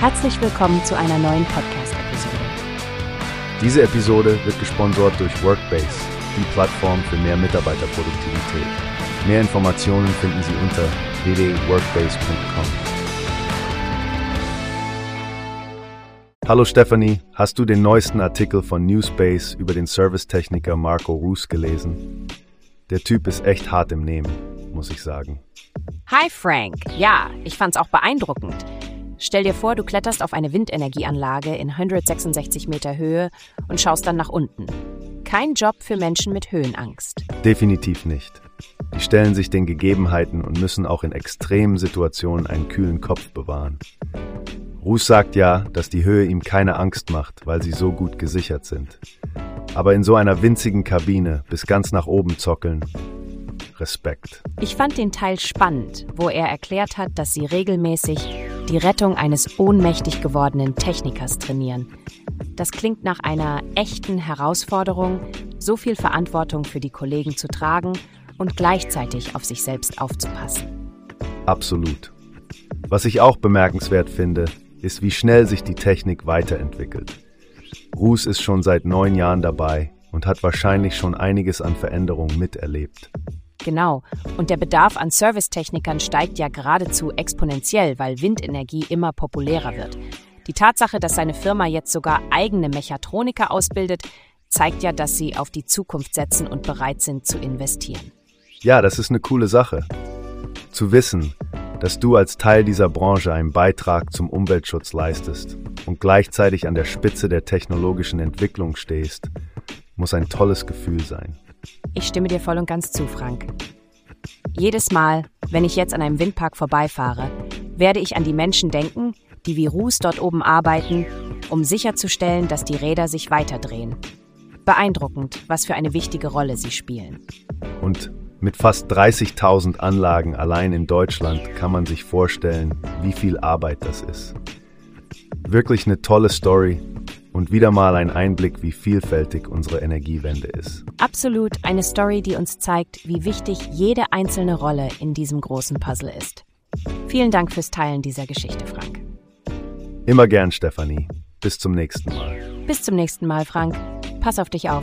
Herzlich willkommen zu einer neuen Podcast-Episode. Diese Episode wird gesponsert durch Workbase, die Plattform für mehr Mitarbeiterproduktivität. Mehr Informationen finden Sie unter www.workbase.com. Hallo Stephanie, hast du den neuesten Artikel von Newspace über den Servicetechniker Marco Roos gelesen? Der Typ ist echt hart im Nehmen, muss ich sagen. Hi Frank, ja, ich fand's auch beeindruckend. Stell dir vor, du kletterst auf eine Windenergieanlage in 166 Meter Höhe und schaust dann nach unten. Kein Job für Menschen mit Höhenangst. Definitiv nicht. Die stellen sich den Gegebenheiten und müssen auch in extremen Situationen einen kühlen Kopf bewahren. Ruß sagt ja, dass die Höhe ihm keine Angst macht, weil sie so gut gesichert sind. Aber in so einer winzigen Kabine bis ganz nach oben zockeln, Respekt. Ich fand den Teil spannend, wo er erklärt hat, dass sie regelmäßig die Rettung eines ohnmächtig gewordenen Technikers trainieren. Das klingt nach einer echten Herausforderung, so viel Verantwortung für die Kollegen zu tragen und gleichzeitig auf sich selbst aufzupassen. Absolut. Was ich auch bemerkenswert finde, ist, wie schnell sich die Technik weiterentwickelt. Ruß ist schon seit neun Jahren dabei und hat wahrscheinlich schon einiges an Veränderungen miterlebt. Genau. Und der Bedarf an Servicetechnikern steigt ja geradezu exponentiell, weil Windenergie immer populärer wird. Die Tatsache, dass seine Firma jetzt sogar eigene Mechatroniker ausbildet, zeigt ja, dass sie auf die Zukunft setzen und bereit sind zu investieren. Ja, das ist eine coole Sache. Zu wissen, dass du als Teil dieser Branche einen Beitrag zum Umweltschutz leistest und gleichzeitig an der Spitze der technologischen Entwicklung stehst, muss ein tolles Gefühl sein. Ich stimme dir voll und ganz zu, Frank. Jedes Mal, wenn ich jetzt an einem Windpark vorbeifahre, werde ich an die Menschen denken, die wie Ruß dort oben arbeiten, um sicherzustellen, dass die Räder sich weiterdrehen. Beeindruckend, was für eine wichtige Rolle sie spielen. Und mit fast 30.000 Anlagen allein in Deutschland kann man sich vorstellen, wie viel Arbeit das ist. Wirklich eine tolle Story und wieder mal ein Einblick, wie vielfältig unsere Energiewende ist. Absolut eine Story, die uns zeigt, wie wichtig jede einzelne Rolle in diesem großen Puzzle ist. Vielen Dank fürs Teilen dieser Geschichte, Frank. Immer gern, Stefanie. Bis zum nächsten Mal. Bis zum nächsten Mal, Frank. Pass auf dich auf.